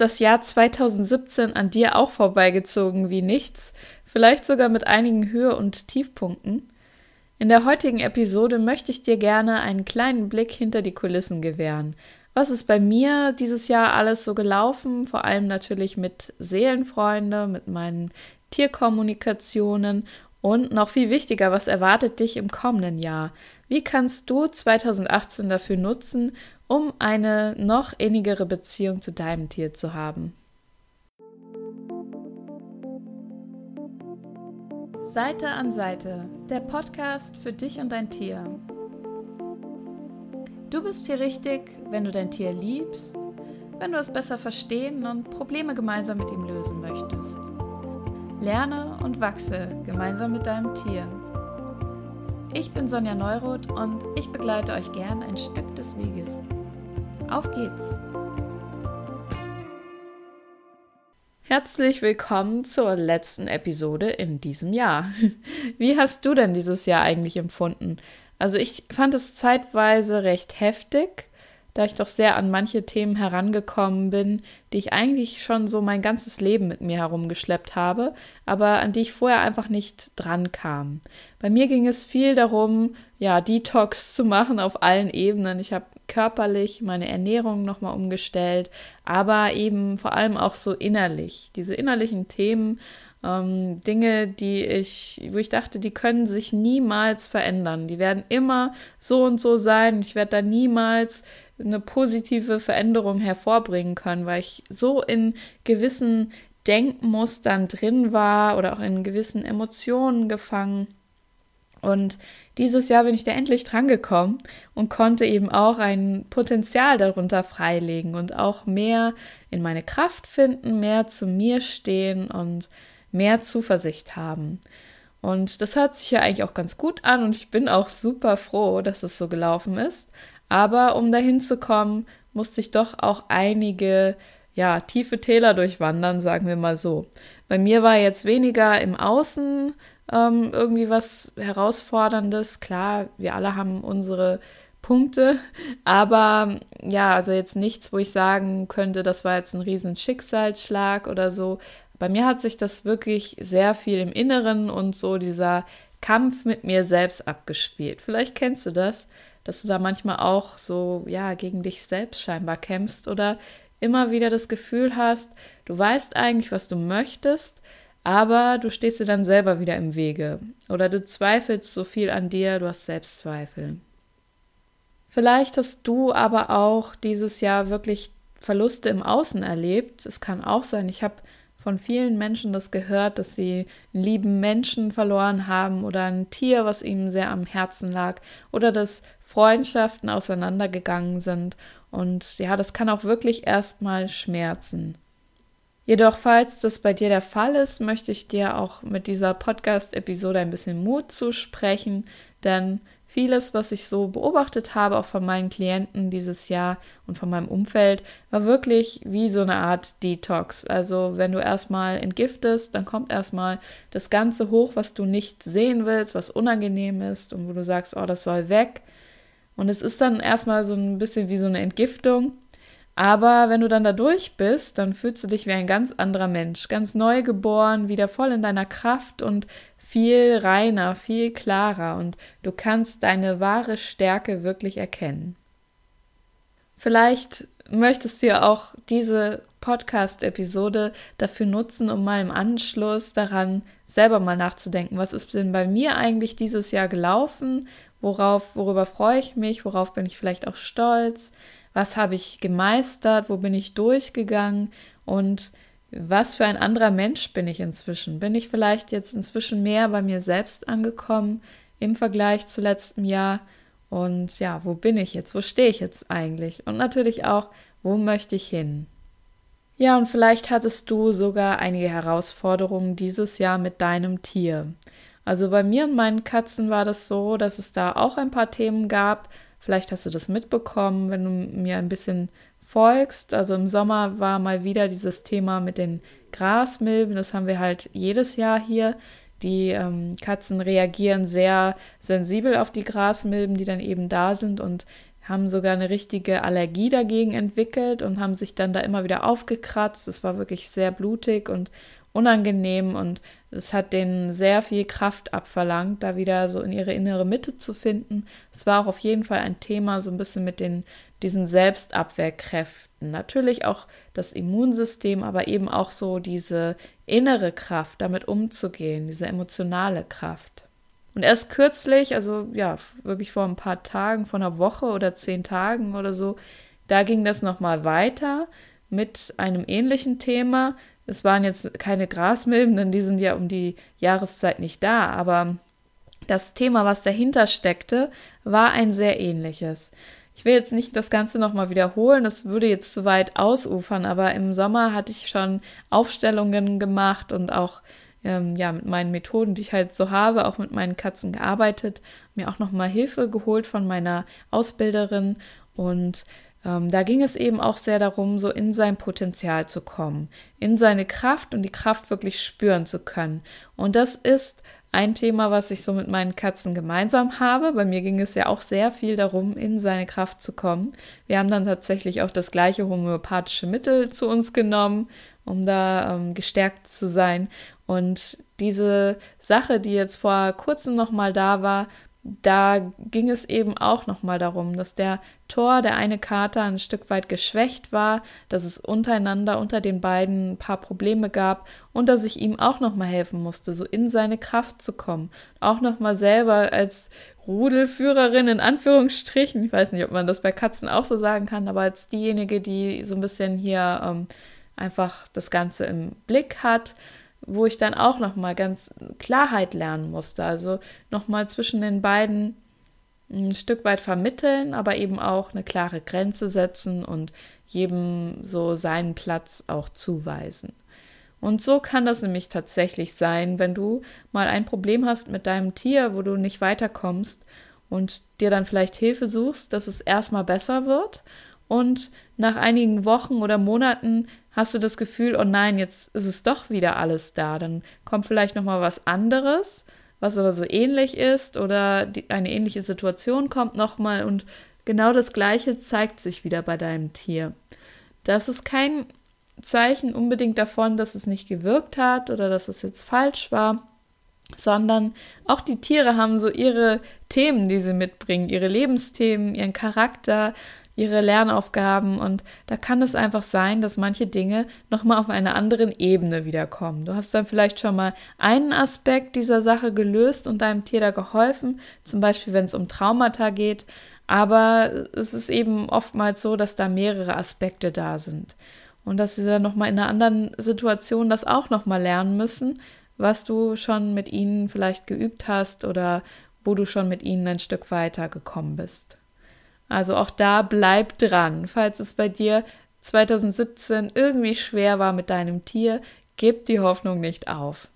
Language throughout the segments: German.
Das Jahr 2017 an dir auch vorbeigezogen wie nichts? Vielleicht sogar mit einigen Höhe- und Tiefpunkten? In der heutigen Episode möchte ich dir gerne einen kleinen Blick hinter die Kulissen gewähren. Was ist bei mir dieses Jahr alles so gelaufen? Vor allem natürlich mit Seelenfreunde, mit meinen Tierkommunikationen und noch viel wichtiger, was erwartet dich im kommenden Jahr? Wie kannst du 2018 dafür nutzen, um eine noch innigere Beziehung zu deinem Tier zu haben? Seite an Seite, der Podcast für dich und dein Tier. Du bist hier richtig, wenn du dein Tier liebst, wenn du es besser verstehen und Probleme gemeinsam mit ihm lösen möchtest. Lerne und wachse gemeinsam mit deinem Tier. Ich bin Sonja Neuroth und ich begleite euch gern ein Stück des Weges. Auf geht's! Herzlich willkommen zur letzten Episode in diesem Jahr. Wie hast du denn dieses Jahr eigentlich empfunden? Also ich fand es zeitweise recht heftig, da ich doch sehr an manche Themen herangekommen bin, die ich eigentlich schon so mein ganzes Leben mit mir herumgeschleppt habe, aber an die ich vorher einfach nicht dran kam. Bei mir ging es viel darum, ja, Detox zu machen auf allen Ebenen. Ich habe körperlich meine Ernährung nochmal umgestellt, aber eben vor allem auch so innerlich. Diese innerlichen Themen, ähm, Dinge, die ich, wo ich dachte, die können sich niemals verändern. Die werden immer so und so sein. Ich werde da niemals eine positive Veränderung hervorbringen können, weil ich so in gewissen Denkmustern drin war oder auch in gewissen Emotionen gefangen. Und dieses Jahr bin ich da endlich drangekommen und konnte eben auch ein Potenzial darunter freilegen und auch mehr in meine Kraft finden, mehr zu mir stehen und mehr Zuversicht haben. Und das hört sich ja eigentlich auch ganz gut an und ich bin auch super froh, dass es so gelaufen ist. Aber um dahin zu kommen, musste ich doch auch einige ja, tiefe Täler durchwandern, sagen wir mal so. Bei mir war jetzt weniger im Außen ähm, irgendwie was Herausforderndes. Klar, wir alle haben unsere Punkte, aber ja, also jetzt nichts, wo ich sagen könnte, das war jetzt ein riesen Schicksalsschlag oder so. Bei mir hat sich das wirklich sehr viel im Inneren und so dieser Kampf mit mir selbst abgespielt. Vielleicht kennst du das dass du da manchmal auch so, ja, gegen dich selbst scheinbar kämpfst oder immer wieder das Gefühl hast, du weißt eigentlich, was du möchtest, aber du stehst dir dann selber wieder im Wege oder du zweifelst so viel an dir, du hast Selbstzweifel. Vielleicht hast du aber auch dieses Jahr wirklich Verluste im Außen erlebt. Es kann auch sein, ich habe von vielen Menschen das gehört, dass sie einen lieben Menschen verloren haben oder ein Tier, was ihnen sehr am Herzen lag oder dass Freundschaften auseinandergegangen sind. Und ja, das kann auch wirklich erstmal schmerzen. Jedoch, falls das bei dir der Fall ist, möchte ich dir auch mit dieser Podcast-Episode ein bisschen Mut zusprechen, denn vieles, was ich so beobachtet habe, auch von meinen Klienten dieses Jahr und von meinem Umfeld, war wirklich wie so eine Art Detox. Also wenn du erstmal entgiftest, dann kommt erstmal das Ganze hoch, was du nicht sehen willst, was unangenehm ist und wo du sagst, oh, das soll weg. Und es ist dann erstmal so ein bisschen wie so eine Entgiftung. Aber wenn du dann da durch bist, dann fühlst du dich wie ein ganz anderer Mensch, ganz neu geboren, wieder voll in deiner Kraft und viel reiner, viel klarer und du kannst deine wahre Stärke wirklich erkennen. Vielleicht möchtest du ja auch diese Podcast-Episode dafür nutzen, um mal im Anschluss daran selber mal nachzudenken, was ist denn bei mir eigentlich dieses Jahr gelaufen Worauf, worüber freue ich mich? Worauf bin ich vielleicht auch stolz? Was habe ich gemeistert? Wo bin ich durchgegangen? Und was für ein anderer Mensch bin ich inzwischen? Bin ich vielleicht jetzt inzwischen mehr bei mir selbst angekommen im Vergleich zu letztem Jahr? Und ja, wo bin ich jetzt? Wo stehe ich jetzt eigentlich? Und natürlich auch, wo möchte ich hin? Ja, und vielleicht hattest du sogar einige Herausforderungen dieses Jahr mit deinem Tier. Also bei mir und meinen Katzen war das so, dass es da auch ein paar Themen gab. Vielleicht hast du das mitbekommen, wenn du mir ein bisschen folgst. Also im Sommer war mal wieder dieses Thema mit den Grasmilben. Das haben wir halt jedes Jahr hier. Die ähm, Katzen reagieren sehr sensibel auf die Grasmilben, die dann eben da sind. Und haben sogar eine richtige Allergie dagegen entwickelt und haben sich dann da immer wieder aufgekratzt. Es war wirklich sehr blutig und unangenehm und es hat denen sehr viel Kraft abverlangt, da wieder so in ihre innere Mitte zu finden. Es war auch auf jeden Fall ein Thema, so ein bisschen mit den, diesen Selbstabwehrkräften. Natürlich auch das Immunsystem, aber eben auch so diese innere Kraft, damit umzugehen, diese emotionale Kraft. Und erst kürzlich, also ja, wirklich vor ein paar Tagen, vor einer Woche oder zehn Tagen oder so, da ging das nochmal weiter mit einem ähnlichen Thema. Es waren jetzt keine Grasmilben, denn die sind ja um die Jahreszeit nicht da, aber das Thema, was dahinter steckte, war ein sehr ähnliches. Ich will jetzt nicht das Ganze nochmal wiederholen, das würde jetzt zu weit ausufern, aber im Sommer hatte ich schon Aufstellungen gemacht und auch ähm, ja, mit meinen Methoden, die ich halt so habe, auch mit meinen Katzen gearbeitet, mir auch nochmal Hilfe geholt von meiner Ausbilderin und ähm, da ging es eben auch sehr darum, so in sein Potenzial zu kommen, in seine Kraft und die Kraft wirklich spüren zu können. Und das ist ein Thema, was ich so mit meinen Katzen gemeinsam habe. Bei mir ging es ja auch sehr viel darum, in seine Kraft zu kommen. Wir haben dann tatsächlich auch das gleiche homöopathische Mittel zu uns genommen, um da ähm, gestärkt zu sein. Und diese Sache, die jetzt vor kurzem noch mal da war, da ging es eben auch nochmal darum, dass der Tor, der eine Kater, ein Stück weit geschwächt war, dass es untereinander unter den beiden ein paar Probleme gab und dass ich ihm auch nochmal helfen musste, so in seine Kraft zu kommen. Auch nochmal selber als Rudelführerin in Anführungsstrichen, ich weiß nicht, ob man das bei Katzen auch so sagen kann, aber als diejenige, die so ein bisschen hier ähm, einfach das Ganze im Blick hat, wo ich dann auch noch mal ganz Klarheit lernen musste. Also noch mal zwischen den beiden ein Stück weit vermitteln, aber eben auch eine klare Grenze setzen und jedem so seinen Platz auch zuweisen. Und so kann das nämlich tatsächlich sein, wenn du mal ein Problem hast mit deinem Tier, wo du nicht weiterkommst und dir dann vielleicht Hilfe suchst, dass es erstmal besser wird und nach einigen Wochen oder Monaten hast du das Gefühl, oh nein, jetzt ist es doch wieder alles da. Dann kommt vielleicht noch mal was anderes, was aber so ähnlich ist oder die, eine ähnliche Situation kommt noch mal und genau das Gleiche zeigt sich wieder bei deinem Tier. Das ist kein Zeichen unbedingt davon, dass es nicht gewirkt hat oder dass es jetzt falsch war, sondern auch die Tiere haben so ihre Themen, die sie mitbringen, ihre Lebensthemen, ihren Charakter, ihre Lernaufgaben und da kann es einfach sein, dass manche Dinge nochmal auf einer anderen Ebene wiederkommen. Du hast dann vielleicht schon mal einen Aspekt dieser Sache gelöst und deinem Tier da geholfen, zum Beispiel wenn es um Traumata geht, aber es ist eben oftmals so, dass da mehrere Aspekte da sind und dass sie dann nochmal in einer anderen Situation das auch nochmal lernen müssen, was du schon mit ihnen vielleicht geübt hast oder wo du schon mit ihnen ein Stück weiter gekommen bist. Also auch da bleib dran. Falls es bei dir 2017 irgendwie schwer war mit deinem Tier, gib die Hoffnung nicht auf.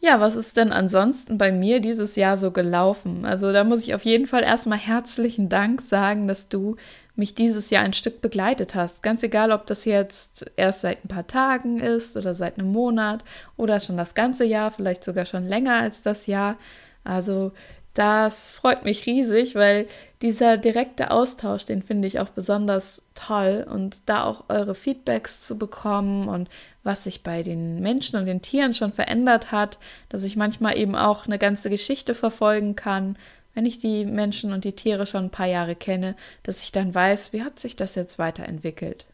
Ja, was ist denn ansonsten bei mir dieses Jahr so gelaufen? Also da muss ich auf jeden Fall erstmal herzlichen Dank sagen, dass du mich dieses Jahr ein Stück begleitet hast. Ganz egal, ob das jetzt erst seit ein paar Tagen ist oder seit einem Monat oder schon das ganze Jahr, vielleicht sogar schon länger als das Jahr. Also das freut mich riesig, weil dieser direkte Austausch, den finde ich auch besonders toll und da auch eure Feedbacks zu bekommen und was sich bei den Menschen und den Tieren schon verändert hat, dass ich manchmal eben auch eine ganze Geschichte verfolgen kann, wenn ich die Menschen und die Tiere schon ein paar Jahre kenne, dass ich dann weiß, wie hat sich das jetzt weiterentwickelt.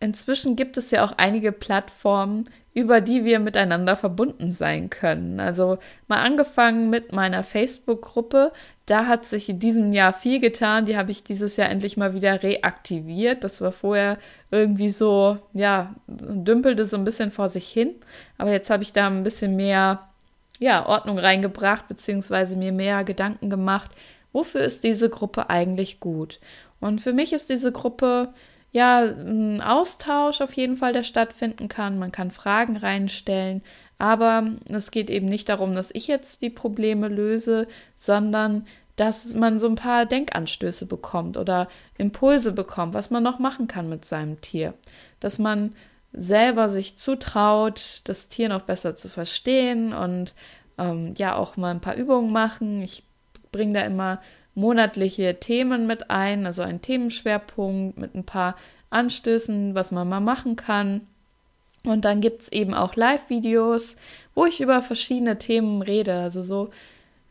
Inzwischen gibt es ja auch einige Plattformen, über die wir miteinander verbunden sein können. Also mal angefangen mit meiner Facebook-Gruppe. Da hat sich in diesem Jahr viel getan. Die habe ich dieses Jahr endlich mal wieder reaktiviert. Das war vorher irgendwie so, ja, dümpelte so ein bisschen vor sich hin. Aber jetzt habe ich da ein bisschen mehr, ja, Ordnung reingebracht, beziehungsweise mir mehr Gedanken gemacht. Wofür ist diese Gruppe eigentlich gut? Und für mich ist diese Gruppe ja, ein Austausch auf jeden Fall, der stattfinden kann. Man kann Fragen reinstellen, aber es geht eben nicht darum, dass ich jetzt die Probleme löse, sondern dass man so ein paar Denkanstöße bekommt oder Impulse bekommt, was man noch machen kann mit seinem Tier. Dass man selber sich zutraut, das Tier noch besser zu verstehen und ähm, ja auch mal ein paar Übungen machen. Ich bringe da immer monatliche Themen mit ein, also einen Themenschwerpunkt mit ein paar Anstößen, was man mal machen kann. Und dann gibt es eben auch Live-Videos, wo ich über verschiedene Themen rede. Also so,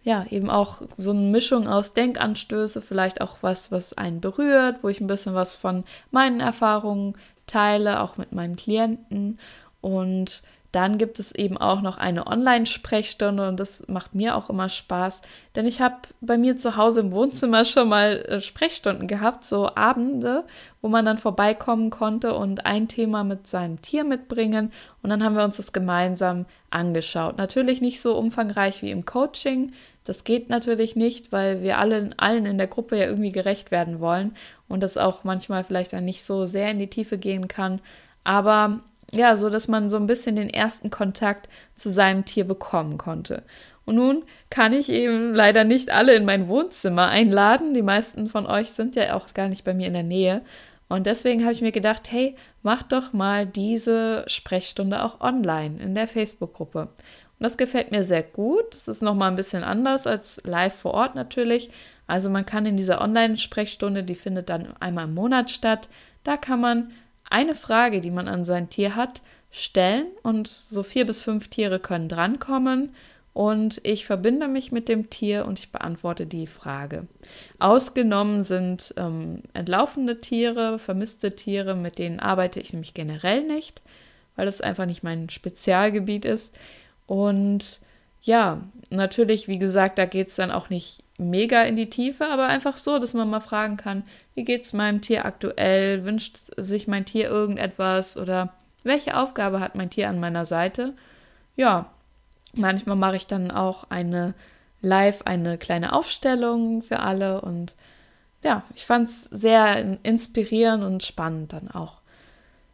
ja, eben auch so eine Mischung aus Denkanstöße, vielleicht auch was, was einen berührt, wo ich ein bisschen was von meinen Erfahrungen teile, auch mit meinen Klienten. Und dann gibt es eben auch noch eine Online-Sprechstunde und das macht mir auch immer Spaß, denn ich habe bei mir zu Hause im Wohnzimmer schon mal äh, Sprechstunden gehabt, so Abende, wo man dann vorbeikommen konnte und ein Thema mit seinem Tier mitbringen und dann haben wir uns das gemeinsam angeschaut. Natürlich nicht so umfangreich wie im Coaching, das geht natürlich nicht, weil wir alle allen in der Gruppe ja irgendwie gerecht werden wollen und das auch manchmal vielleicht dann nicht so sehr in die Tiefe gehen kann, aber ja, so dass man so ein bisschen den ersten Kontakt zu seinem Tier bekommen konnte. Und nun kann ich eben leider nicht alle in mein Wohnzimmer einladen. Die meisten von euch sind ja auch gar nicht bei mir in der Nähe. Und deswegen habe ich mir gedacht, hey, mach doch mal diese Sprechstunde auch online in der Facebook-Gruppe. Und das gefällt mir sehr gut. Es ist nochmal ein bisschen anders als live vor Ort natürlich. Also man kann in dieser Online-Sprechstunde, die findet dann einmal im Monat statt, da kann man eine Frage, die man an sein Tier hat, stellen und so vier bis fünf Tiere können drankommen und ich verbinde mich mit dem Tier und ich beantworte die Frage. Ausgenommen sind ähm, entlaufende Tiere, vermisste Tiere, mit denen arbeite ich nämlich generell nicht, weil das einfach nicht mein Spezialgebiet ist. Und ja, natürlich, wie gesagt, da geht es dann auch nicht mega in die Tiefe, aber einfach so, dass man mal fragen kann, wie geht es meinem Tier aktuell? Wünscht sich mein Tier irgendetwas oder welche Aufgabe hat mein Tier an meiner Seite? Ja, manchmal mache ich dann auch eine live eine kleine Aufstellung für alle und ja, ich fand es sehr inspirierend und spannend dann auch.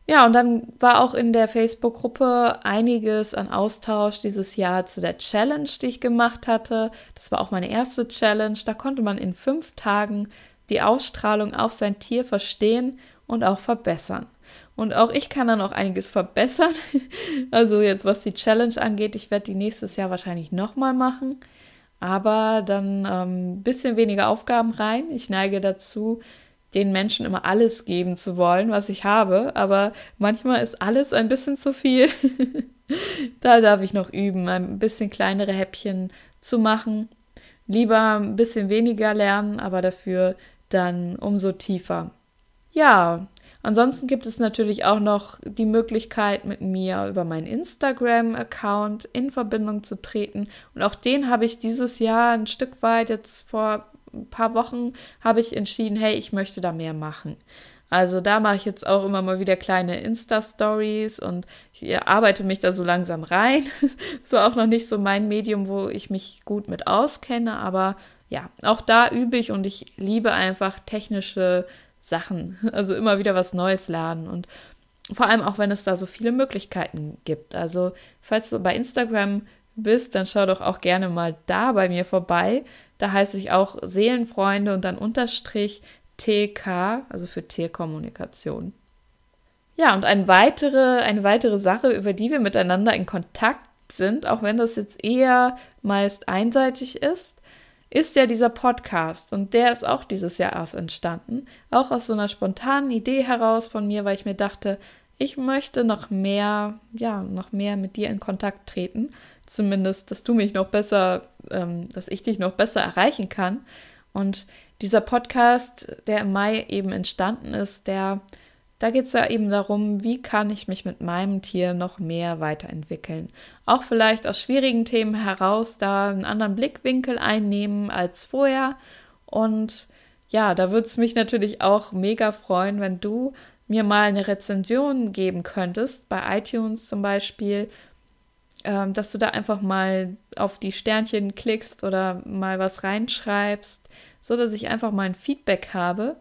Ja, und dann war auch in der Facebook-Gruppe einiges an Austausch dieses Jahr zu der Challenge, die ich gemacht hatte. Das war auch meine erste Challenge. Da konnte man in fünf Tagen die Ausstrahlung auf sein Tier verstehen und auch verbessern. Und auch ich kann dann auch einiges verbessern. Also jetzt, was die Challenge angeht, ich werde die nächstes Jahr wahrscheinlich nochmal machen. Aber dann ein ähm, bisschen weniger Aufgaben rein. Ich neige dazu, den Menschen immer alles geben zu wollen, was ich habe, aber manchmal ist alles ein bisschen zu viel. da darf ich noch üben, ein bisschen kleinere Häppchen zu machen. Lieber ein bisschen weniger lernen, aber dafür dann umso tiefer. Ja, ansonsten gibt es natürlich auch noch die Möglichkeit, mit mir über meinen Instagram-Account in Verbindung zu treten. Und auch den habe ich dieses Jahr ein Stück weit jetzt vor ein paar Wochen habe ich entschieden, hey, ich möchte da mehr machen. Also da mache ich jetzt auch immer mal wieder kleine Insta-Stories und ich arbeite mich da so langsam rein. Es war auch noch nicht so mein Medium, wo ich mich gut mit auskenne, aber ja, auch da übe ich und ich liebe einfach technische Sachen. Also immer wieder was Neues lernen und vor allem auch, wenn es da so viele Möglichkeiten gibt. Also falls du bei Instagram bist, dann schau doch auch gerne mal da bei mir vorbei. Da heiße ich auch Seelenfreunde und dann Unterstrich TK, also für Tierkommunikation. Ja, und eine weitere, eine weitere Sache, über die wir miteinander in Kontakt sind, auch wenn das jetzt eher meist einseitig ist, ist ja dieser Podcast. Und der ist auch dieses Jahr erst entstanden. Auch aus so einer spontanen Idee heraus von mir, weil ich mir dachte, ich möchte noch mehr, ja, noch mehr mit dir in Kontakt treten zumindest, dass du mich noch besser, ähm, dass ich dich noch besser erreichen kann. Und dieser Podcast, der im Mai eben entstanden ist, der, da geht es ja eben darum, wie kann ich mich mit meinem Tier noch mehr weiterentwickeln. Auch vielleicht aus schwierigen Themen heraus da einen anderen Blickwinkel einnehmen als vorher. Und ja, da würde es mich natürlich auch mega freuen, wenn du mir mal eine Rezension geben könntest, bei iTunes zum Beispiel, ähm, dass du da einfach mal auf die Sternchen klickst oder mal was reinschreibst, so dass ich einfach mal ein Feedback habe,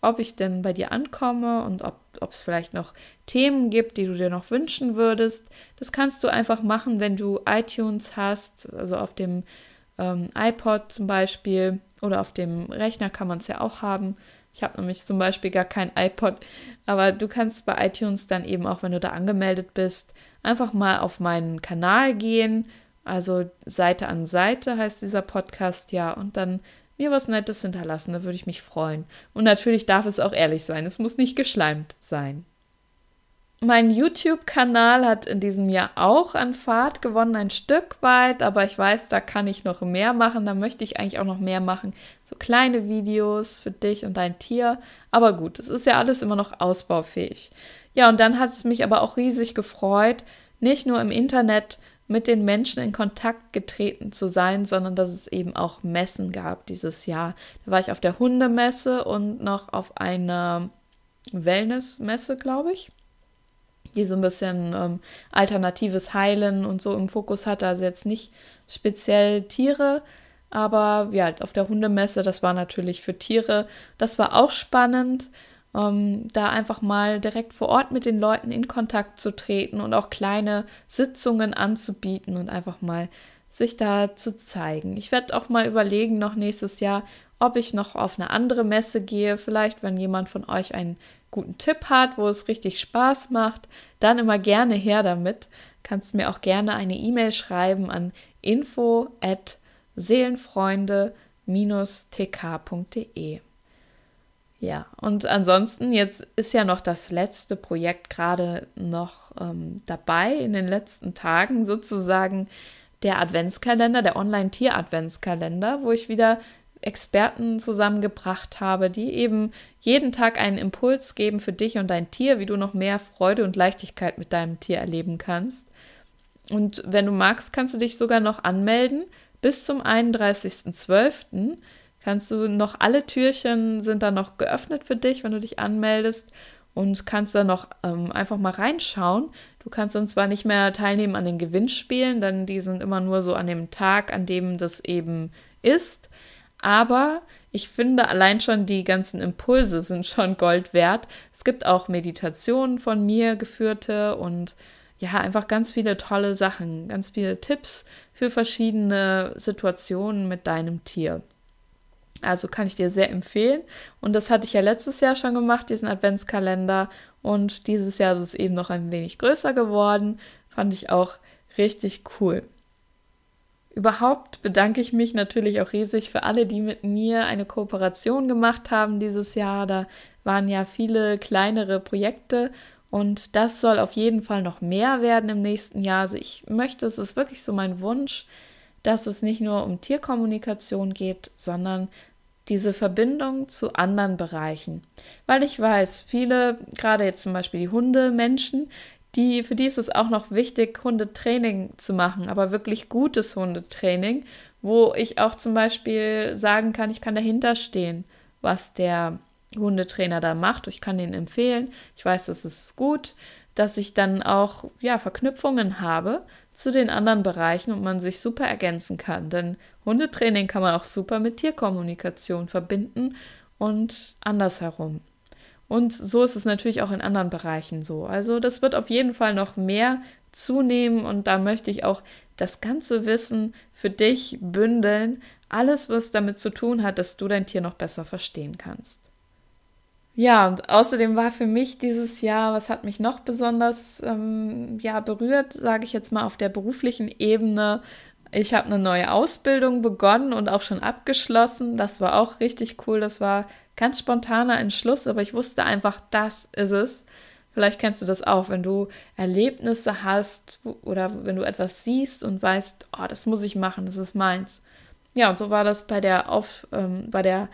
ob ich denn bei dir ankomme und ob es vielleicht noch Themen gibt, die du dir noch wünschen würdest. Das kannst du einfach machen, wenn du iTunes hast, also auf dem ähm, iPod zum Beispiel oder auf dem Rechner kann man es ja auch haben. Ich habe nämlich zum Beispiel gar kein iPod, aber du kannst bei iTunes dann eben auch, wenn du da angemeldet bist, einfach mal auf meinen Kanal gehen. Also Seite an Seite heißt dieser Podcast ja. Und dann mir was Nettes hinterlassen, da würde ich mich freuen. Und natürlich darf es auch ehrlich sein, es muss nicht geschleimt sein. Mein YouTube-Kanal hat in diesem Jahr auch an Fahrt gewonnen, ein Stück weit, aber ich weiß, da kann ich noch mehr machen, da möchte ich eigentlich auch noch mehr machen. So kleine Videos für dich und dein Tier. Aber gut, es ist ja alles immer noch ausbaufähig. Ja, und dann hat es mich aber auch riesig gefreut, nicht nur im Internet mit den Menschen in Kontakt getreten zu sein, sondern dass es eben auch Messen gab dieses Jahr. Da war ich auf der Hundemesse und noch auf einer Wellnessmesse, glaube ich die so ein bisschen ähm, alternatives Heilen und so im Fokus hatte. Also jetzt nicht speziell Tiere, aber ja, auf der Hundemesse, das war natürlich für Tiere. Das war auch spannend, ähm, da einfach mal direkt vor Ort mit den Leuten in Kontakt zu treten und auch kleine Sitzungen anzubieten und einfach mal sich da zu zeigen. Ich werde auch mal überlegen, noch nächstes Jahr, ob ich noch auf eine andere Messe gehe. Vielleicht, wenn jemand von euch einen guten Tipp hat, wo es richtig Spaß macht, dann immer gerne her damit. Kannst mir auch gerne eine E-Mail schreiben an info at seelenfreunde-tk.de. Ja, und ansonsten, jetzt ist ja noch das letzte Projekt gerade noch ähm, dabei, in den letzten Tagen sozusagen der Adventskalender, der Online-Tier-Adventskalender, wo ich wieder Experten zusammengebracht habe, die eben jeden Tag einen Impuls geben für dich und dein Tier, wie du noch mehr Freude und Leichtigkeit mit deinem Tier erleben kannst. Und wenn du magst, kannst du dich sogar noch anmelden. Bis zum 31.12. kannst du noch alle Türchen sind da noch geöffnet für dich, wenn du dich anmeldest und kannst da noch ähm, einfach mal reinschauen. Du kannst dann zwar nicht mehr teilnehmen an den Gewinnspielen, denn die sind immer nur so an dem Tag, an dem das eben ist. Aber ich finde allein schon die ganzen Impulse sind schon Gold wert. Es gibt auch Meditationen von mir geführte und ja, einfach ganz viele tolle Sachen, ganz viele Tipps für verschiedene Situationen mit deinem Tier. Also kann ich dir sehr empfehlen. Und das hatte ich ja letztes Jahr schon gemacht, diesen Adventskalender. Und dieses Jahr ist es eben noch ein wenig größer geworden. Fand ich auch richtig cool. Überhaupt bedanke ich mich natürlich auch riesig für alle, die mit mir eine Kooperation gemacht haben dieses Jahr. Da waren ja viele kleinere Projekte und das soll auf jeden Fall noch mehr werden im nächsten Jahr. Also ich möchte, es ist wirklich so mein Wunsch, dass es nicht nur um Tierkommunikation geht, sondern diese Verbindung zu anderen Bereichen. Weil ich weiß, viele, gerade jetzt zum Beispiel die Hundemenschen, die, für die ist es auch noch wichtig, Hundetraining zu machen, aber wirklich gutes Hundetraining, wo ich auch zum Beispiel sagen kann, ich kann dahinter stehen, was der Hundetrainer da macht. Ich kann den empfehlen. Ich weiß, das ist gut, dass ich dann auch ja, Verknüpfungen habe zu den anderen Bereichen und man sich super ergänzen kann. Denn Hundetraining kann man auch super mit Tierkommunikation verbinden und andersherum. Und so ist es natürlich auch in anderen Bereichen so. Also das wird auf jeden Fall noch mehr zunehmen und da möchte ich auch das ganze Wissen für dich bündeln. Alles, was damit zu tun hat, dass du dein Tier noch besser verstehen kannst. Ja, und außerdem war für mich dieses Jahr, was hat mich noch besonders ähm, ja, berührt, sage ich jetzt mal auf der beruflichen Ebene. Ich habe eine neue Ausbildung begonnen und auch schon abgeschlossen. Das war auch richtig cool. Das war ganz spontaner Entschluss, aber ich wusste einfach, das ist es. Vielleicht kennst du das auch, wenn du Erlebnisse hast oder wenn du etwas siehst und weißt, oh, das muss ich machen, das ist meins. Ja, und so war das bei der, Auf, ähm, bei der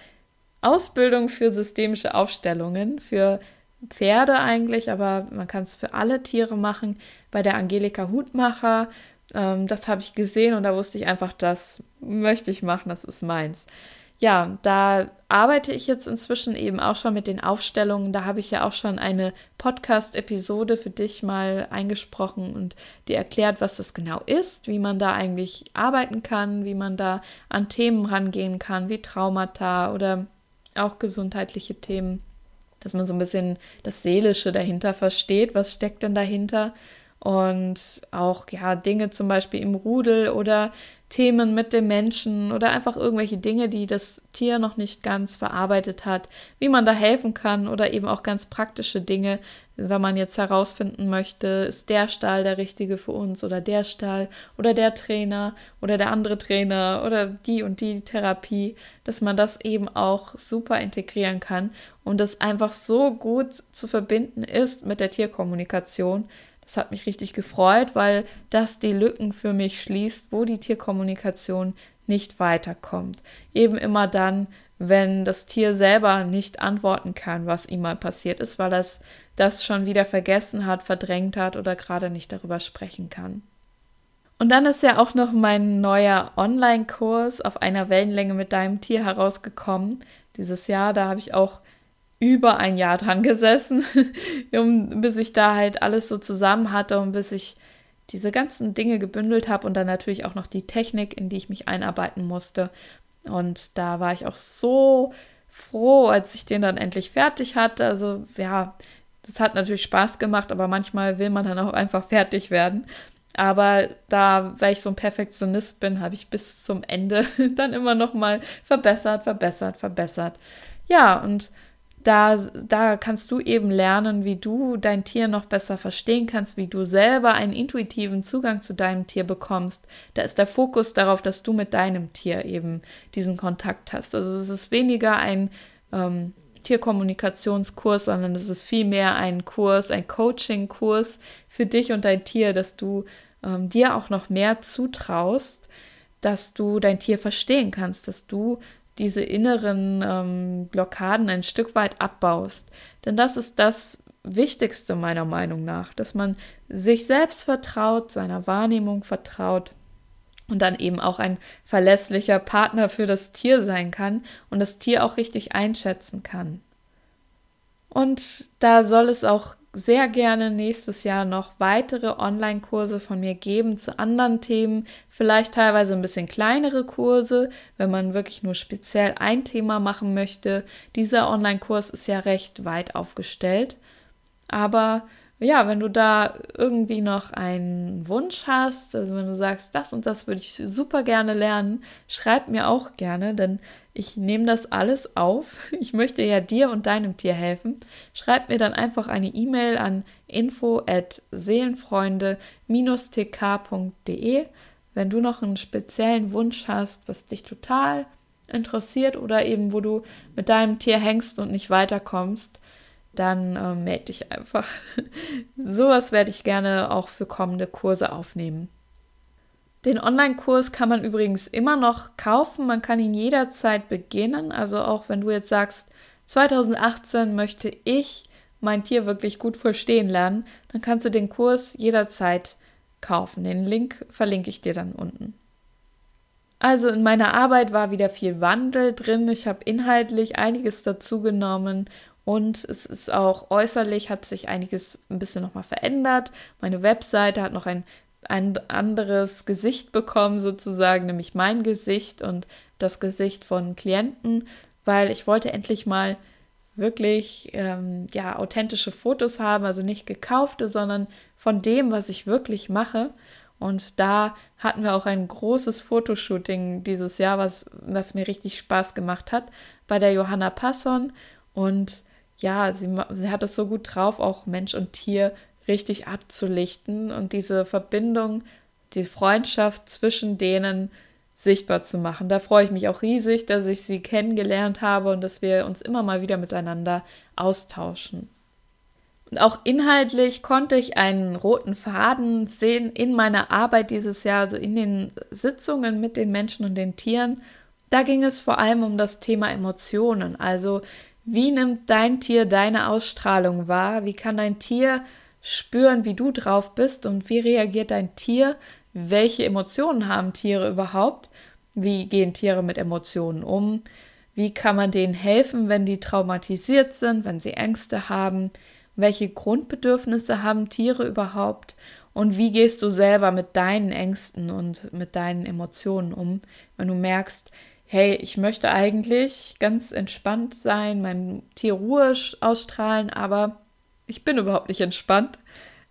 Ausbildung für systemische Aufstellungen, für Pferde eigentlich, aber man kann es für alle Tiere machen. Bei der Angelika Hutmacher, ähm, das habe ich gesehen und da wusste ich einfach, das möchte ich machen, das ist meins ja, da arbeite ich jetzt inzwischen eben auch schon mit den Aufstellungen. Da habe ich ja auch schon eine Podcast-Episode für dich mal eingesprochen und dir erklärt, was das genau ist, wie man da eigentlich arbeiten kann, wie man da an Themen rangehen kann, wie Traumata oder auch gesundheitliche Themen, dass man so ein bisschen das Seelische dahinter versteht, was steckt denn dahinter. Und auch ja Dinge zum Beispiel im Rudel oder Themen mit dem Menschen oder einfach irgendwelche Dinge, die das Tier noch nicht ganz verarbeitet hat, wie man da helfen kann oder eben auch ganz praktische Dinge, wenn man jetzt herausfinden möchte, ist der Stall der richtige für uns oder der Stall oder der Trainer oder der andere Trainer oder die und die Therapie, dass man das eben auch super integrieren kann und das einfach so gut zu verbinden ist mit der Tierkommunikation, das hat mich richtig gefreut, weil das die Lücken für mich schließt, wo die Tierkommunikation nicht weiterkommt. Eben immer dann, wenn das Tier selber nicht antworten kann, was ihm mal passiert ist, weil es das schon wieder vergessen hat, verdrängt hat oder gerade nicht darüber sprechen kann. Und dann ist ja auch noch mein neuer Online-Kurs auf einer Wellenlänge mit deinem Tier herausgekommen. Dieses Jahr, da habe ich auch über ein Jahr dran gesessen, bis ich da halt alles so zusammen hatte und bis ich diese ganzen Dinge gebündelt habe und dann natürlich auch noch die Technik, in die ich mich einarbeiten musste. Und da war ich auch so froh, als ich den dann endlich fertig hatte. Also ja, das hat natürlich Spaß gemacht, aber manchmal will man dann auch einfach fertig werden. Aber da, weil ich so ein Perfektionist bin, habe ich bis zum Ende dann immer noch mal verbessert, verbessert, verbessert. Ja, und da, da kannst du eben lernen, wie du dein Tier noch besser verstehen kannst, wie du selber einen intuitiven Zugang zu deinem Tier bekommst. Da ist der Fokus darauf, dass du mit deinem Tier eben diesen Kontakt hast. Also es ist weniger ein ähm, Tierkommunikationskurs, sondern es ist vielmehr ein Kurs, ein Coaching-Kurs für dich und dein Tier, dass du ähm, dir auch noch mehr zutraust, dass du dein Tier verstehen kannst, dass du diese inneren ähm, Blockaden ein Stück weit abbaust. Denn das ist das Wichtigste meiner Meinung nach, dass man sich selbst vertraut, seiner Wahrnehmung vertraut und dann eben auch ein verlässlicher Partner für das Tier sein kann und das Tier auch richtig einschätzen kann. Und da soll es auch sehr gerne nächstes Jahr noch weitere Online-Kurse von mir geben zu anderen Themen, vielleicht teilweise ein bisschen kleinere Kurse, wenn man wirklich nur speziell ein Thema machen möchte. Dieser Online-Kurs ist ja recht weit aufgestellt, aber ja, wenn du da irgendwie noch einen Wunsch hast, also wenn du sagst, das und das würde ich super gerne lernen, schreib mir auch gerne, denn ich nehme das alles auf. Ich möchte ja dir und deinem Tier helfen. Schreib mir dann einfach eine E-Mail an info at seelenfreunde-tk.de, wenn du noch einen speziellen Wunsch hast, was dich total interessiert oder eben wo du mit deinem Tier hängst und nicht weiterkommst dann äh, melde dich einfach. Sowas werde ich gerne auch für kommende Kurse aufnehmen. Den Online-Kurs kann man übrigens immer noch kaufen. Man kann ihn jederzeit beginnen. Also auch wenn du jetzt sagst, 2018 möchte ich mein Tier wirklich gut verstehen lernen, dann kannst du den Kurs jederzeit kaufen. Den Link verlinke ich dir dann unten. Also in meiner Arbeit war wieder viel Wandel drin. Ich habe inhaltlich einiges dazugenommen und es ist auch äußerlich hat sich einiges ein bisschen nochmal verändert. Meine Webseite hat noch ein, ein anderes Gesicht bekommen, sozusagen, nämlich mein Gesicht und das Gesicht von Klienten, weil ich wollte endlich mal wirklich ähm, ja authentische Fotos haben, also nicht gekaufte, sondern von dem, was ich wirklich mache. Und da hatten wir auch ein großes Fotoshooting dieses Jahr, was, was mir richtig Spaß gemacht hat, bei der Johanna Passon. Und ja, sie, sie hat es so gut drauf, auch Mensch und Tier richtig abzulichten und diese Verbindung, die Freundschaft zwischen denen sichtbar zu machen. Da freue ich mich auch riesig, dass ich sie kennengelernt habe und dass wir uns immer mal wieder miteinander austauschen. Und auch inhaltlich konnte ich einen roten Faden sehen in meiner Arbeit dieses Jahr, also in den Sitzungen mit den Menschen und den Tieren. Da ging es vor allem um das Thema Emotionen, also wie nimmt dein Tier deine Ausstrahlung wahr? Wie kann dein Tier spüren, wie du drauf bist und wie reagiert dein Tier? Welche Emotionen haben Tiere überhaupt? Wie gehen Tiere mit Emotionen um? Wie kann man denen helfen, wenn die traumatisiert sind, wenn sie Ängste haben? Welche Grundbedürfnisse haben Tiere überhaupt? Und wie gehst du selber mit deinen Ängsten und mit deinen Emotionen um, wenn du merkst, hey, ich möchte eigentlich ganz entspannt sein, meinem Tier Ruhe ausstrahlen, aber ich bin überhaupt nicht entspannt.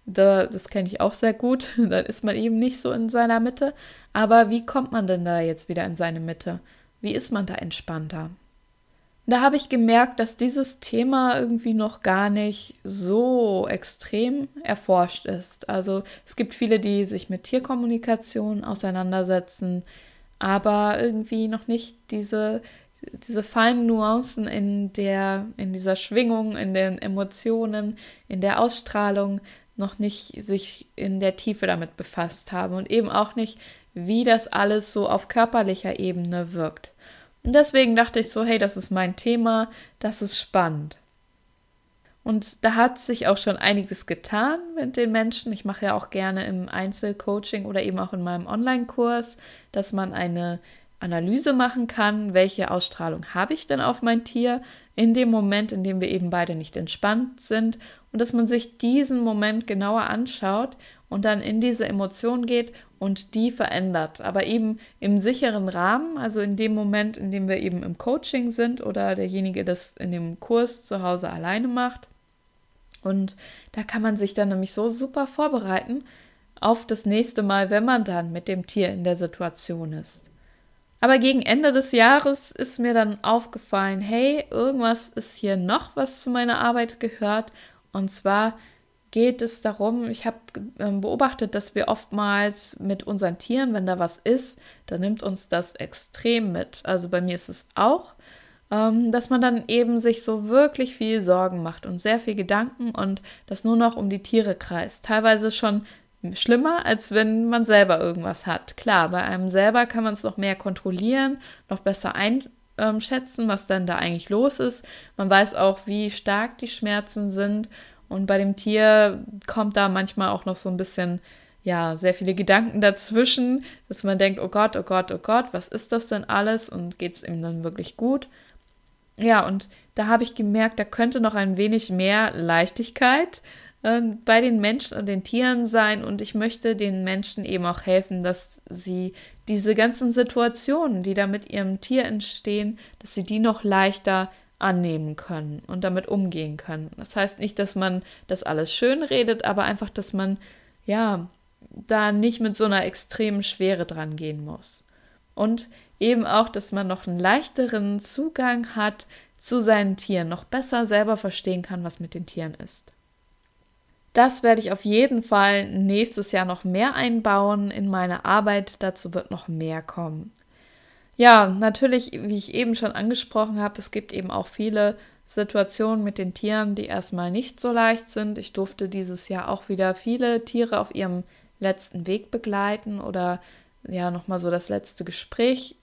Da, das kenne ich auch sehr gut. Dann ist man eben nicht so in seiner Mitte. Aber wie kommt man denn da jetzt wieder in seine Mitte? Wie ist man da entspannter? Da habe ich gemerkt, dass dieses Thema irgendwie noch gar nicht so extrem erforscht ist. Also es gibt viele, die sich mit Tierkommunikation auseinandersetzen, aber irgendwie noch nicht diese, diese feinen Nuancen in der, in dieser Schwingung, in den Emotionen, in der Ausstrahlung noch nicht sich in der Tiefe damit befasst haben und eben auch nicht, wie das alles so auf körperlicher Ebene wirkt. Und deswegen dachte ich so, hey, das ist mein Thema, das ist spannend. Und da hat sich auch schon einiges getan mit den Menschen. Ich mache ja auch gerne im Einzelcoaching oder eben auch in meinem Online-Kurs, dass man eine Analyse machen kann, welche Ausstrahlung habe ich denn auf mein Tier in dem Moment, in dem wir eben beide nicht entspannt sind und dass man sich diesen Moment genauer anschaut und dann in diese Emotion geht und die verändert, aber eben im sicheren Rahmen, also in dem Moment, in dem wir eben im Coaching sind oder derjenige das in dem Kurs zu Hause alleine macht. Und da kann man sich dann nämlich so super vorbereiten auf das nächste Mal, wenn man dann mit dem Tier in der Situation ist. Aber gegen Ende des Jahres ist mir dann aufgefallen, hey, irgendwas ist hier noch, was zu meiner Arbeit gehört. Und zwar geht es darum, ich habe ähm, beobachtet, dass wir oftmals mit unseren Tieren, wenn da was ist, dann nimmt uns das extrem mit. Also bei mir ist es auch, ähm, dass man dann eben sich so wirklich viel Sorgen macht und sehr viel Gedanken und das nur noch um die Tiere kreist. Teilweise schon schlimmer, als wenn man selber irgendwas hat. Klar, bei einem selber kann man es noch mehr kontrollieren, noch besser einschätzen, was dann da eigentlich los ist. Man weiß auch, wie stark die Schmerzen sind und bei dem Tier kommt da manchmal auch noch so ein bisschen, ja, sehr viele Gedanken dazwischen, dass man denkt, oh Gott, oh Gott, oh Gott, was ist das denn alles und geht es ihm dann wirklich gut? Ja, und da habe ich gemerkt, da könnte noch ein wenig mehr Leichtigkeit äh, bei den Menschen und den Tieren sein und ich möchte den Menschen eben auch helfen, dass sie diese ganzen Situationen, die da mit ihrem Tier entstehen, dass sie die noch leichter annehmen können und damit umgehen können. Das heißt nicht, dass man das alles schön redet, aber einfach, dass man ja da nicht mit so einer extremen Schwere dran gehen muss. Und eben auch, dass man noch einen leichteren Zugang hat zu seinen Tieren, noch besser selber verstehen kann, was mit den Tieren ist. Das werde ich auf jeden Fall nächstes Jahr noch mehr einbauen in meine Arbeit. Dazu wird noch mehr kommen. Ja, natürlich, wie ich eben schon angesprochen habe, es gibt eben auch viele Situationen mit den Tieren, die erstmal nicht so leicht sind. Ich durfte dieses Jahr auch wieder viele Tiere auf ihrem letzten Weg begleiten oder ja, nochmal so das letzte Gespräch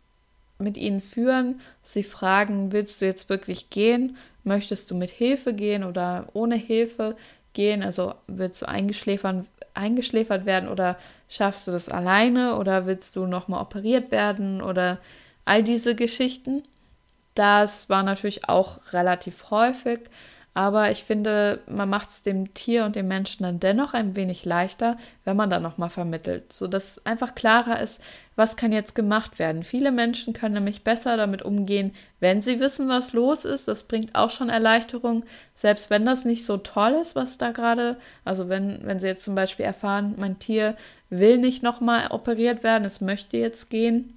mit ihnen führen. Sie fragen, willst du jetzt wirklich gehen? Möchtest du mit Hilfe gehen oder ohne Hilfe gehen? Also willst du eingeschläfert, eingeschläfert werden oder schaffst du das alleine oder willst du nochmal operiert werden oder all diese Geschichten. Das war natürlich auch relativ häufig, aber ich finde, man macht es dem Tier und dem Menschen dann dennoch ein wenig leichter, wenn man dann nochmal vermittelt, sodass einfach klarer ist, was kann jetzt gemacht werden. Viele Menschen können nämlich besser damit umgehen, wenn sie wissen, was los ist. Das bringt auch schon Erleichterung, selbst wenn das nicht so toll ist, was da gerade, also wenn, wenn sie jetzt zum Beispiel erfahren, mein Tier will nicht nochmal operiert werden, es möchte jetzt gehen,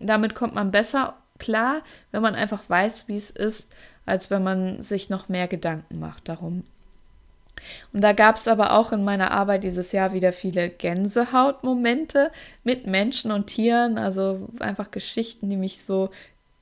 damit kommt man besser klar, wenn man einfach weiß, wie es ist, als wenn man sich noch mehr Gedanken macht darum. Und da gab es aber auch in meiner Arbeit dieses Jahr wieder viele Gänsehautmomente mit Menschen und Tieren, also einfach Geschichten, die mich so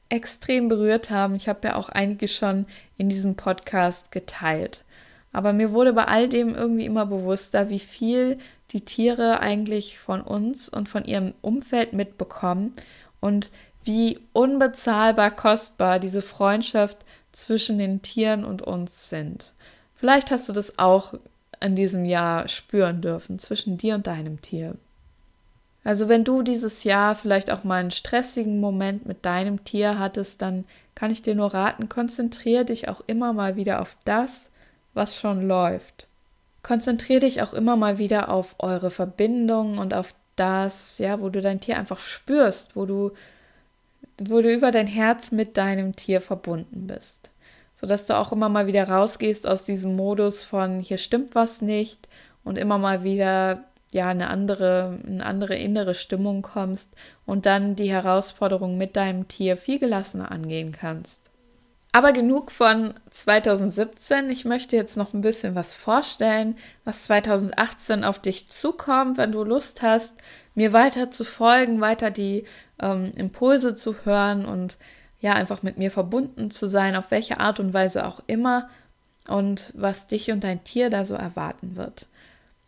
extrem berührt haben. Ich habe ja auch einige schon in diesem Podcast geteilt. Aber mir wurde bei all dem irgendwie immer bewusster, wie viel die Tiere eigentlich von uns und von ihrem Umfeld mitbekommen und wie unbezahlbar kostbar diese Freundschaft zwischen den Tieren und uns sind. Vielleicht hast du das auch in diesem Jahr spüren dürfen zwischen dir und deinem Tier. Also wenn du dieses Jahr vielleicht auch mal einen stressigen Moment mit deinem Tier hattest, dann kann ich dir nur raten, konzentriere dich auch immer mal wieder auf das, was schon läuft. Konzentriere dich auch immer mal wieder auf eure Verbindung und auf das, ja, wo du dein Tier einfach spürst, wo du, wo du über dein Herz mit deinem Tier verbunden bist. Sodass du auch immer mal wieder rausgehst aus diesem Modus von hier stimmt was nicht und immer mal wieder ja eine andere, eine andere innere Stimmung kommst und dann die Herausforderung mit deinem Tier viel gelassener angehen kannst. Aber genug von 2017. Ich möchte jetzt noch ein bisschen was vorstellen, was 2018 auf dich zukommt, wenn du Lust hast, mir weiter zu folgen, weiter die ähm, Impulse zu hören und ja, einfach mit mir verbunden zu sein, auf welche Art und Weise auch immer und was dich und dein Tier da so erwarten wird.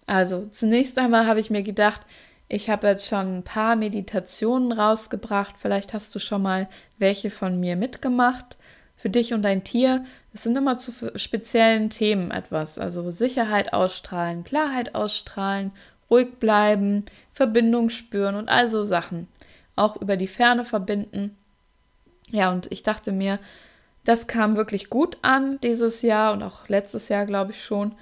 Also zunächst einmal habe ich mir gedacht, ich habe jetzt schon ein paar Meditationen rausgebracht. Vielleicht hast du schon mal welche von mir mitgemacht. Für dich und dein Tier. Es sind immer zu speziellen Themen etwas. Also Sicherheit ausstrahlen, Klarheit ausstrahlen, ruhig bleiben, Verbindung spüren und all so Sachen. Auch über die Ferne verbinden. Ja, und ich dachte mir, das kam wirklich gut an dieses Jahr und auch letztes Jahr, glaube ich schon.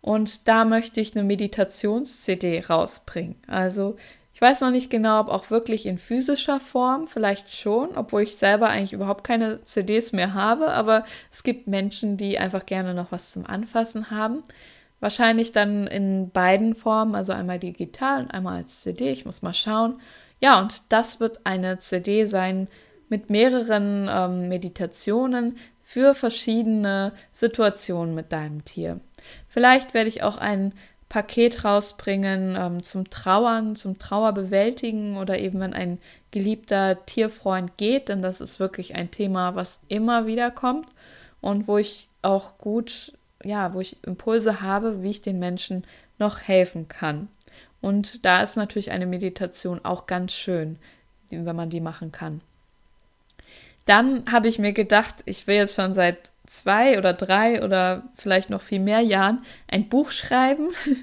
Und da möchte ich eine Meditations-CD rausbringen. Also ich weiß noch nicht genau, ob auch wirklich in physischer Form, vielleicht schon, obwohl ich selber eigentlich überhaupt keine CDs mehr habe, aber es gibt Menschen, die einfach gerne noch was zum Anfassen haben. Wahrscheinlich dann in beiden Formen, also einmal digital und einmal als CD. Ich muss mal schauen. Ja, und das wird eine CD sein mit mehreren ähm, Meditationen für verschiedene Situationen mit deinem Tier. Vielleicht werde ich auch ein Paket rausbringen ähm, zum Trauern, zum Trauerbewältigen oder eben wenn ein geliebter Tierfreund geht, denn das ist wirklich ein Thema, was immer wieder kommt und wo ich auch gut, ja, wo ich Impulse habe, wie ich den Menschen noch helfen kann. Und da ist natürlich eine Meditation auch ganz schön, wenn man die machen kann. Dann habe ich mir gedacht, ich will jetzt schon seit zwei oder drei oder vielleicht noch viel mehr Jahren ein Buch schreiben.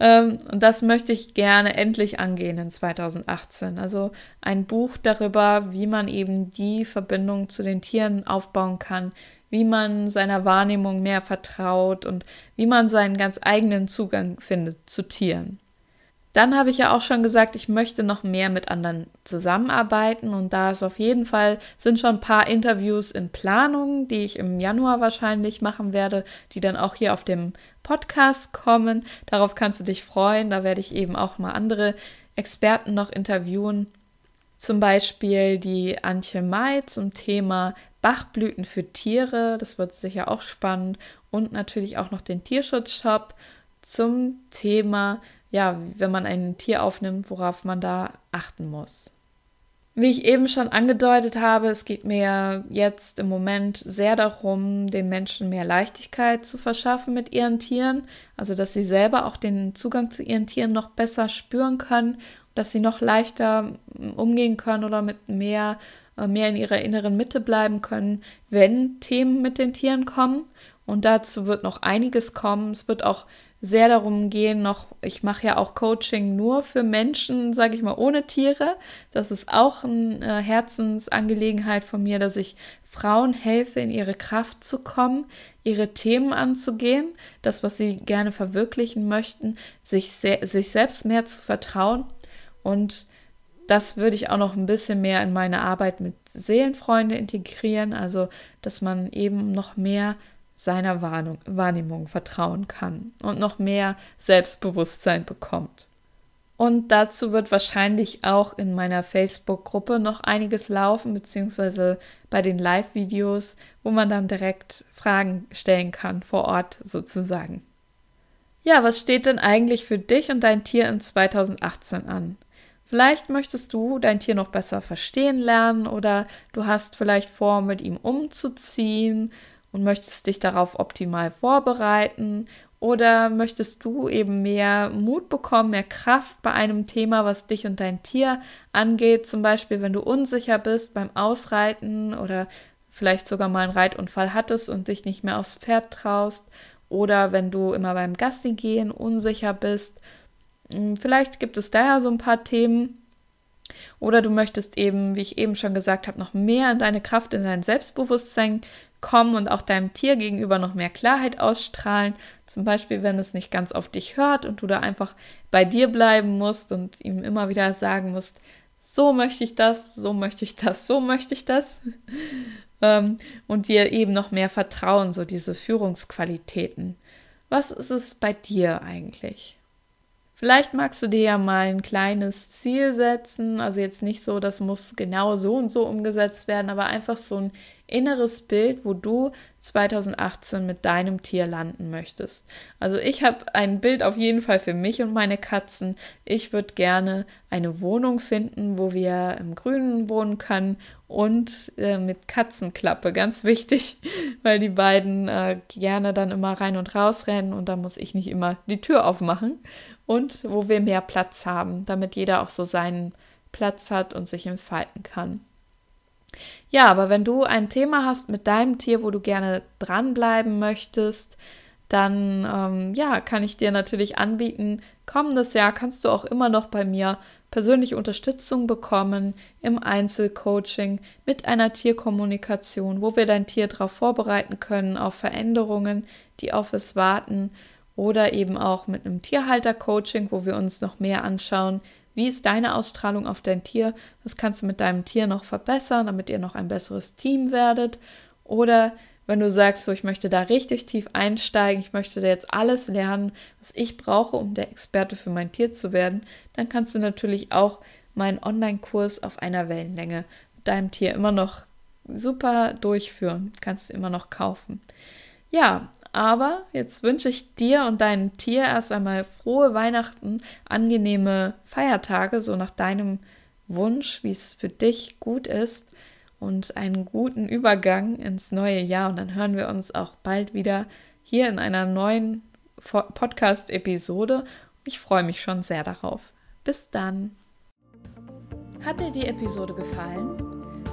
Ähm, und das möchte ich gerne endlich angehen in 2018. Also ein Buch darüber, wie man eben die Verbindung zu den Tieren aufbauen kann, wie man seiner Wahrnehmung mehr vertraut und wie man seinen ganz eigenen Zugang findet zu Tieren. Dann habe ich ja auch schon gesagt, ich möchte noch mehr mit anderen zusammenarbeiten und da ist auf jeden Fall sind schon ein paar Interviews in Planung, die ich im Januar wahrscheinlich machen werde, die dann auch hier auf dem Podcast kommen. Darauf kannst du dich freuen. Da werde ich eben auch mal andere Experten noch interviewen. Zum Beispiel die Antje May zum Thema Bachblüten für Tiere. Das wird sicher auch spannend. Und natürlich auch noch den Tierschutzshop zum Thema ja, wenn man ein Tier aufnimmt, worauf man da achten muss. Wie ich eben schon angedeutet habe, es geht mir jetzt im Moment sehr darum, den Menschen mehr Leichtigkeit zu verschaffen mit ihren Tieren, also dass sie selber auch den Zugang zu ihren Tieren noch besser spüren können, dass sie noch leichter umgehen können oder mit mehr äh, mehr in ihrer inneren Mitte bleiben können, wenn Themen mit den Tieren kommen. Und dazu wird noch einiges kommen. Es wird auch sehr darum gehen, noch, ich mache ja auch Coaching nur für Menschen, sage ich mal, ohne Tiere. Das ist auch eine äh, Herzensangelegenheit von mir, dass ich Frauen helfe, in ihre Kraft zu kommen, ihre Themen anzugehen, das, was sie gerne verwirklichen möchten, sich, sich selbst mehr zu vertrauen. Und das würde ich auch noch ein bisschen mehr in meine Arbeit mit Seelenfreunde integrieren, also dass man eben noch mehr seiner Warnung, Wahrnehmung vertrauen kann und noch mehr Selbstbewusstsein bekommt. Und dazu wird wahrscheinlich auch in meiner Facebook-Gruppe noch einiges laufen, beziehungsweise bei den Live-Videos, wo man dann direkt Fragen stellen kann, vor Ort sozusagen. Ja, was steht denn eigentlich für dich und dein Tier in 2018 an? Vielleicht möchtest du dein Tier noch besser verstehen lernen oder du hast vielleicht vor, mit ihm umzuziehen und möchtest dich darauf optimal vorbereiten oder möchtest du eben mehr Mut bekommen, mehr Kraft bei einem Thema, was dich und dein Tier angeht? Zum Beispiel, wenn du unsicher bist beim Ausreiten oder vielleicht sogar mal einen Reitunfall hattest und dich nicht mehr aufs Pferd traust. Oder wenn du immer beim Gasting gehen unsicher bist. Hm, vielleicht gibt es daher so ein paar Themen. Oder du möchtest eben, wie ich eben schon gesagt habe, noch mehr in deine Kraft, in dein Selbstbewusstsein kommen und auch deinem Tier gegenüber noch mehr Klarheit ausstrahlen. Zum Beispiel, wenn es nicht ganz auf dich hört und du da einfach bei dir bleiben musst und ihm immer wieder sagen musst, so möchte ich das, so möchte ich das, so möchte ich das. ähm, und dir eben noch mehr vertrauen, so diese Führungsqualitäten. Was ist es bei dir eigentlich? Vielleicht magst du dir ja mal ein kleines Ziel setzen, also jetzt nicht so, das muss genau so und so umgesetzt werden, aber einfach so ein inneres Bild, wo du 2018 mit deinem Tier landen möchtest. Also ich habe ein Bild auf jeden Fall für mich und meine Katzen. Ich würde gerne eine Wohnung finden, wo wir im Grünen wohnen können und äh, mit Katzenklappe, ganz wichtig, weil die beiden äh, gerne dann immer rein und raus rennen und da muss ich nicht immer die Tür aufmachen und wo wir mehr Platz haben, damit jeder auch so seinen Platz hat und sich entfalten kann. Ja, aber wenn du ein Thema hast mit deinem Tier, wo du gerne dranbleiben möchtest, dann ähm, ja, kann ich dir natürlich anbieten, kommendes Jahr kannst du auch immer noch bei mir persönliche Unterstützung bekommen im Einzelcoaching mit einer Tierkommunikation, wo wir dein Tier darauf vorbereiten können, auf Veränderungen, die auf es warten oder eben auch mit einem Tierhalter-Coaching, wo wir uns noch mehr anschauen, wie ist deine Ausstrahlung auf dein Tier, was kannst du mit deinem Tier noch verbessern, damit ihr noch ein besseres Team werdet? Oder wenn du sagst, so ich möchte da richtig tief einsteigen, ich möchte da jetzt alles lernen, was ich brauche, um der Experte für mein Tier zu werden, dann kannst du natürlich auch meinen Online-Kurs auf einer Wellenlänge mit deinem Tier immer noch super durchführen, kannst du immer noch kaufen. Ja, aber jetzt wünsche ich dir und deinem Tier erst einmal frohe Weihnachten, angenehme Feiertage, so nach deinem Wunsch, wie es für dich gut ist und einen guten Übergang ins neue Jahr. Und dann hören wir uns auch bald wieder hier in einer neuen Podcast-Episode. Ich freue mich schon sehr darauf. Bis dann. Hat dir die Episode gefallen?